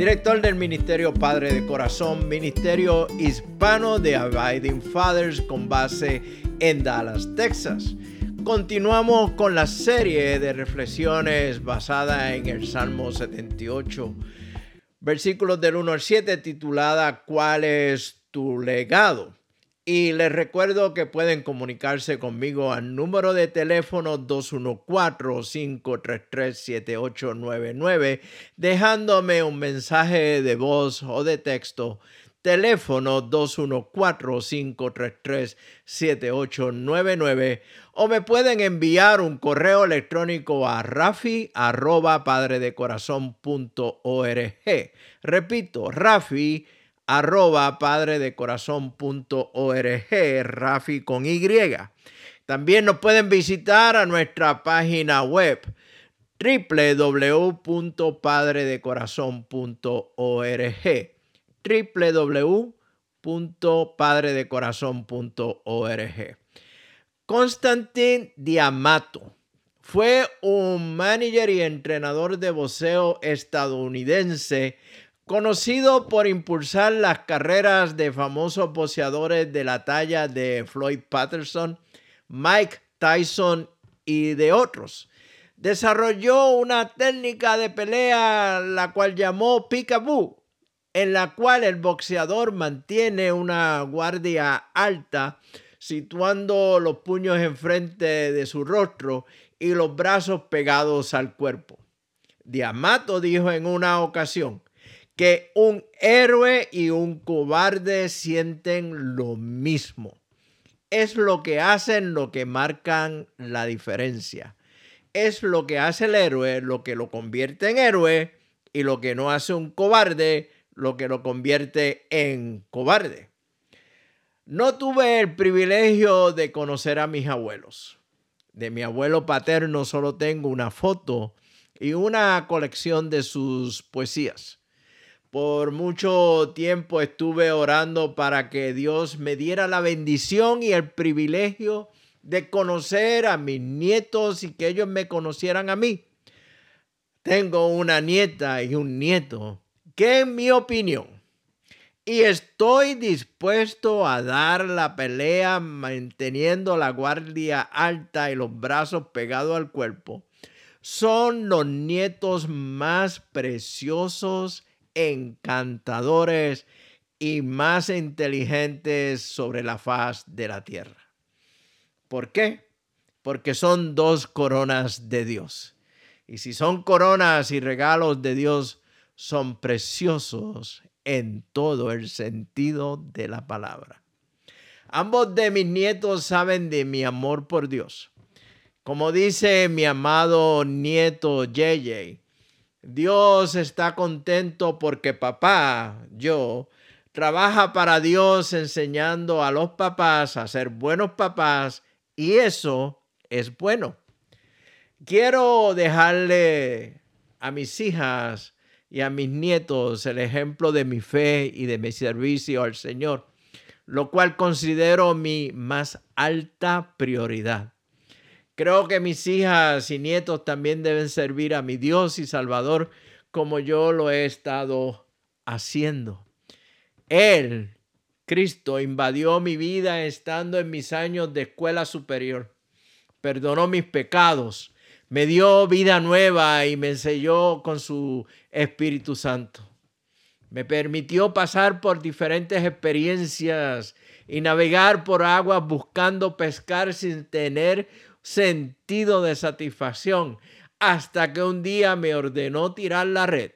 director del Ministerio Padre de Corazón, Ministerio Hispano de Abiding Fathers con base en Dallas, Texas. Continuamos con la serie de reflexiones basada en el Salmo 78, versículos del 1 al 7, titulada ¿Cuál es tu legado? Y les recuerdo que pueden comunicarse conmigo al número de teléfono 214-533-7899, dejándome un mensaje de voz o de texto. Teléfono 214-533-7899 o me pueden enviar un correo electrónico a rafi arroba. Repito, rafi arroba padredecorazón.org, Rafi con Y. También nos pueden visitar a nuestra página web www.padredecorazón.org www.padredecorazón.org Constantin Diamato fue un manager y entrenador de boxeo estadounidense Conocido por impulsar las carreras de famosos boxeadores de la talla de Floyd Patterson, Mike Tyson y de otros. Desarrolló una técnica de pelea la cual llamó peekaboo, en la cual el boxeador mantiene una guardia alta, situando los puños enfrente de su rostro y los brazos pegados al cuerpo. Diamato dijo en una ocasión, que un héroe y un cobarde sienten lo mismo. Es lo que hacen lo que marcan la diferencia. Es lo que hace el héroe lo que lo convierte en héroe y lo que no hace un cobarde lo que lo convierte en cobarde. No tuve el privilegio de conocer a mis abuelos. De mi abuelo paterno solo tengo una foto y una colección de sus poesías. Por mucho tiempo estuve orando para que Dios me diera la bendición y el privilegio de conocer a mis nietos y que ellos me conocieran a mí. Tengo una nieta y un nieto que en mi opinión, y estoy dispuesto a dar la pelea manteniendo la guardia alta y los brazos pegados al cuerpo, son los nietos más preciosos encantadores y más inteligentes sobre la faz de la tierra. ¿Por qué? Porque son dos coronas de Dios. Y si son coronas y regalos de Dios, son preciosos en todo el sentido de la palabra. Ambos de mis nietos saben de mi amor por Dios. Como dice mi amado nieto JJ, Dios está contento porque papá, yo, trabaja para Dios enseñando a los papás a ser buenos papás y eso es bueno. Quiero dejarle a mis hijas y a mis nietos el ejemplo de mi fe y de mi servicio al Señor, lo cual considero mi más alta prioridad. Creo que mis hijas y nietos también deben servir a mi Dios y Salvador como yo lo he estado haciendo. Él, Cristo, invadió mi vida estando en mis años de escuela superior. Perdonó mis pecados, me dio vida nueva y me enseñó con su Espíritu Santo. Me permitió pasar por diferentes experiencias y navegar por aguas buscando pescar sin tener sentido de satisfacción hasta que un día me ordenó tirar la red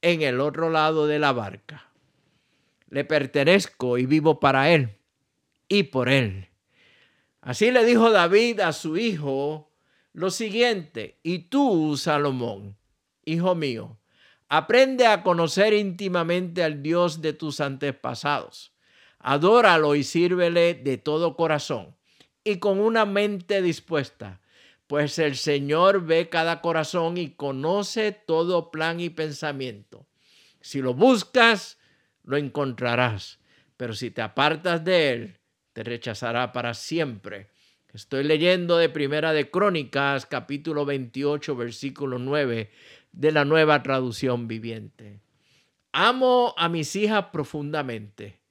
en el otro lado de la barca. Le pertenezco y vivo para Él y por Él. Así le dijo David a su hijo lo siguiente, y tú, Salomón, hijo mío, Aprende a conocer íntimamente al Dios de tus antepasados. Adóralo y sírvele de todo corazón y con una mente dispuesta, pues el Señor ve cada corazón y conoce todo plan y pensamiento. Si lo buscas, lo encontrarás, pero si te apartas de él, te rechazará para siempre. Estoy leyendo de Primera de Crónicas, capítulo 28, versículo 9 de la nueva traducción viviente. Amo a mis hijas profundamente,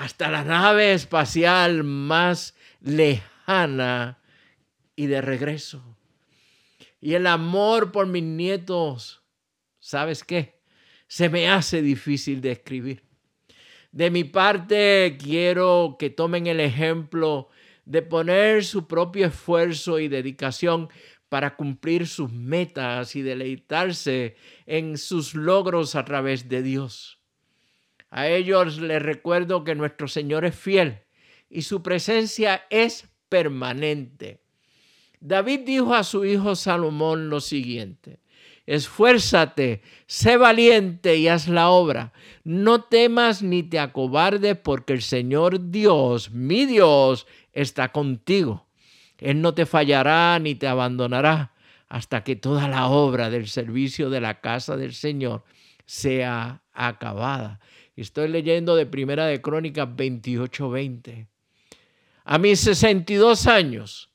hasta la nave espacial más lejana y de regreso. Y el amor por mis nietos, ¿sabes qué? Se me hace difícil de escribir. De mi parte, quiero que tomen el ejemplo de poner su propio esfuerzo y dedicación para cumplir sus metas y deleitarse en sus logros a través de Dios. A ellos les recuerdo que nuestro Señor es fiel y su presencia es permanente. David dijo a su hijo Salomón lo siguiente, esfuérzate, sé valiente y haz la obra, no temas ni te acobardes porque el Señor Dios, mi Dios, está contigo él no te fallará ni te abandonará hasta que toda la obra del servicio de la casa del Señor sea acabada. Estoy leyendo de Primera de Crónicas 28:20. A mis 62 años,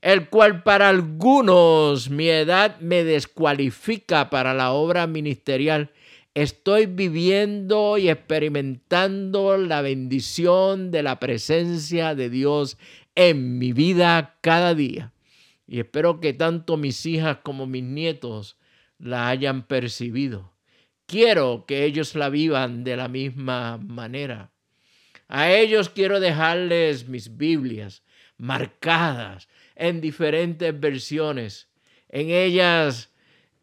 el cual para algunos mi edad me descualifica para la obra ministerial, estoy viviendo y experimentando la bendición de la presencia de Dios en mi vida cada día. Y espero que tanto mis hijas como mis nietos la hayan percibido. Quiero que ellos la vivan de la misma manera. A ellos quiero dejarles mis Biblias marcadas en diferentes versiones. En ellas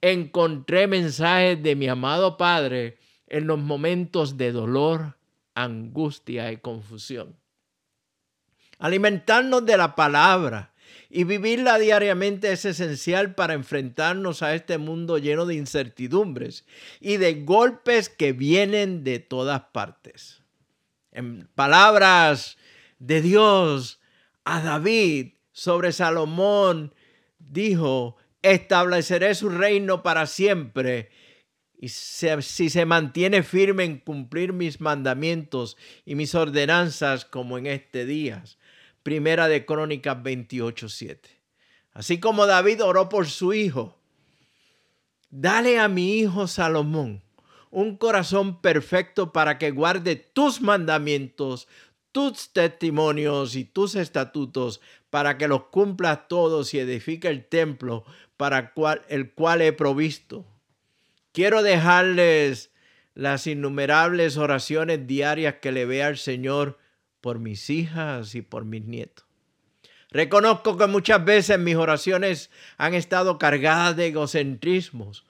encontré mensajes de mi amado Padre en los momentos de dolor, angustia y confusión. Alimentarnos de la palabra y vivirla diariamente es esencial para enfrentarnos a este mundo lleno de incertidumbres y de golpes que vienen de todas partes. En palabras de Dios a David sobre Salomón, dijo, estableceré su reino para siempre y si se mantiene firme en cumplir mis mandamientos y mis ordenanzas como en este día. Primera de Crónicas 28:7. Así como David oró por su hijo, dale a mi hijo Salomón un corazón perfecto para que guarde tus mandamientos, tus testimonios y tus estatutos, para que los cumpla todos y edifique el templo para el cual he provisto. Quiero dejarles las innumerables oraciones diarias que le vea al Señor por mis hijas y por mis nietos. Reconozco que muchas veces mis oraciones han estado cargadas de egocentrismos,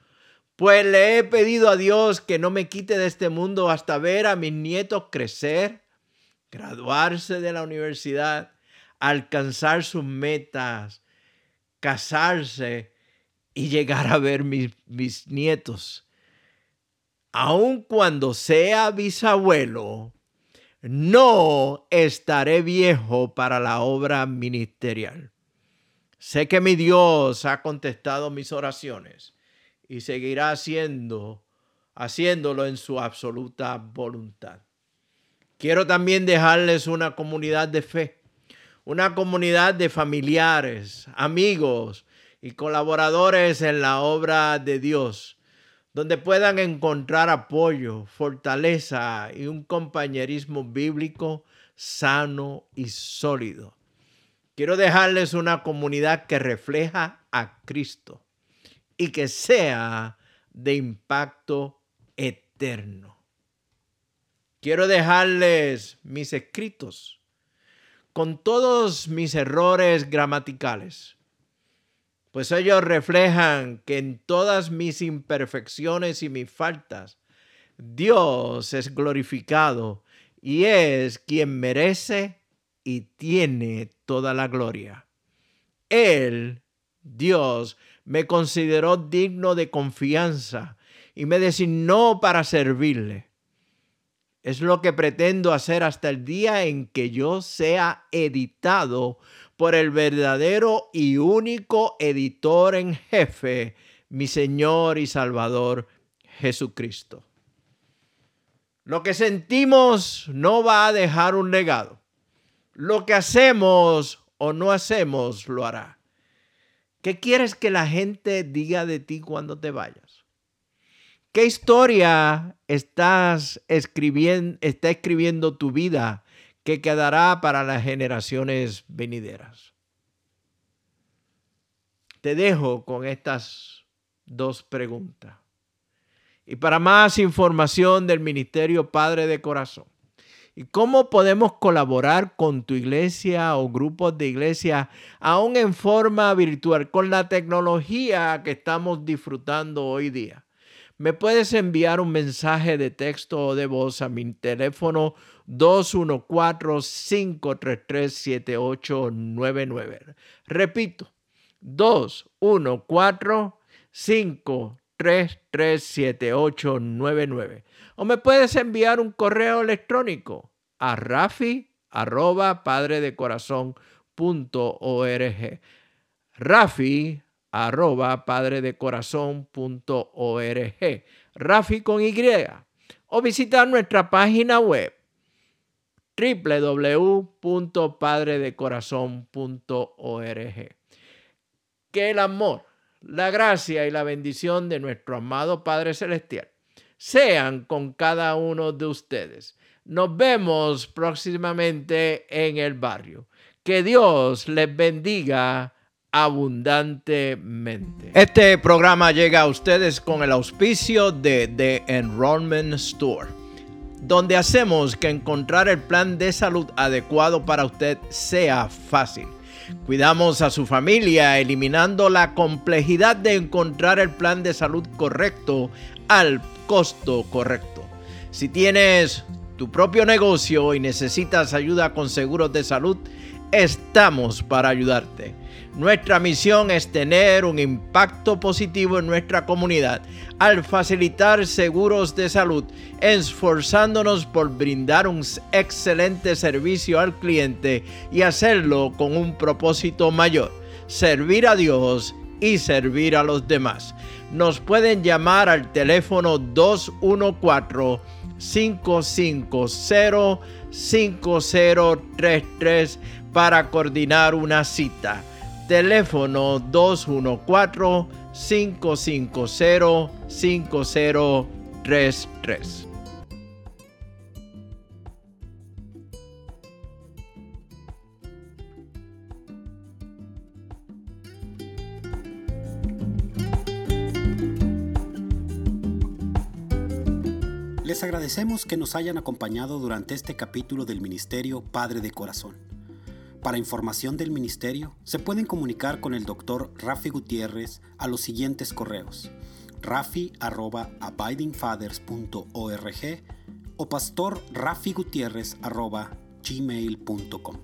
pues le he pedido a Dios que no me quite de este mundo hasta ver a mis nietos crecer, graduarse de la universidad, alcanzar sus metas, casarse y llegar a ver mis, mis nietos. Aun cuando sea bisabuelo, no estaré viejo para la obra ministerial. Sé que mi Dios ha contestado mis oraciones y seguirá haciendo, haciéndolo en su absoluta voluntad. Quiero también dejarles una comunidad de fe, una comunidad de familiares, amigos y colaboradores en la obra de Dios donde puedan encontrar apoyo, fortaleza y un compañerismo bíblico sano y sólido. Quiero dejarles una comunidad que refleja a Cristo y que sea de impacto eterno. Quiero dejarles mis escritos con todos mis errores gramaticales pues ellos reflejan que en todas mis imperfecciones y mis faltas, Dios es glorificado y es quien merece y tiene toda la gloria. Él, Dios, me consideró digno de confianza y me designó para servirle. Es lo que pretendo hacer hasta el día en que yo sea editado por el verdadero y único editor en jefe, mi Señor y Salvador Jesucristo. Lo que sentimos no va a dejar un legado. Lo que hacemos o no hacemos lo hará. ¿Qué quieres que la gente diga de ti cuando te vayas? ¿Qué historia estás escribiendo, está escribiendo tu vida que quedará para las generaciones venideras? Te dejo con estas dos preguntas. Y para más información del Ministerio Padre de Corazón y cómo podemos colaborar con tu iglesia o grupos de iglesia, aún en forma virtual, con la tecnología que estamos disfrutando hoy día me puedes enviar un mensaje de texto o de voz a mi teléfono 214-533-7899. Repito, 214-533-7899. O me puedes enviar un correo electrónico a rafi arroba padre de corazón punto org. Rafi arroba padredecorazón.org, Rafi con Y, o visitar nuestra página web www.padredecorazón.org. Que el amor, la gracia y la bendición de nuestro amado Padre Celestial sean con cada uno de ustedes. Nos vemos próximamente en el barrio. Que Dios les bendiga abundantemente. Este programa llega a ustedes con el auspicio de The Enrollment Store, donde hacemos que encontrar el plan de salud adecuado para usted sea fácil. Cuidamos a su familia eliminando la complejidad de encontrar el plan de salud correcto al costo correcto. Si tienes tu propio negocio y necesitas ayuda con seguros de salud, estamos para ayudarte. Nuestra misión es tener un impacto positivo en nuestra comunidad al facilitar seguros de salud, esforzándonos por brindar un excelente servicio al cliente y hacerlo con un propósito mayor, servir a Dios y servir a los demás. Nos pueden llamar al teléfono 214 550 5033 para coordinar una cita teléfono 214-550-5033. Les agradecemos que nos hayan acompañado durante este capítulo del Ministerio Padre de Corazón. Para información del ministerio, se pueden comunicar con el Dr. Rafi Gutiérrez a los siguientes correos: rafi@abidingfathers.org o pastor gmail.com.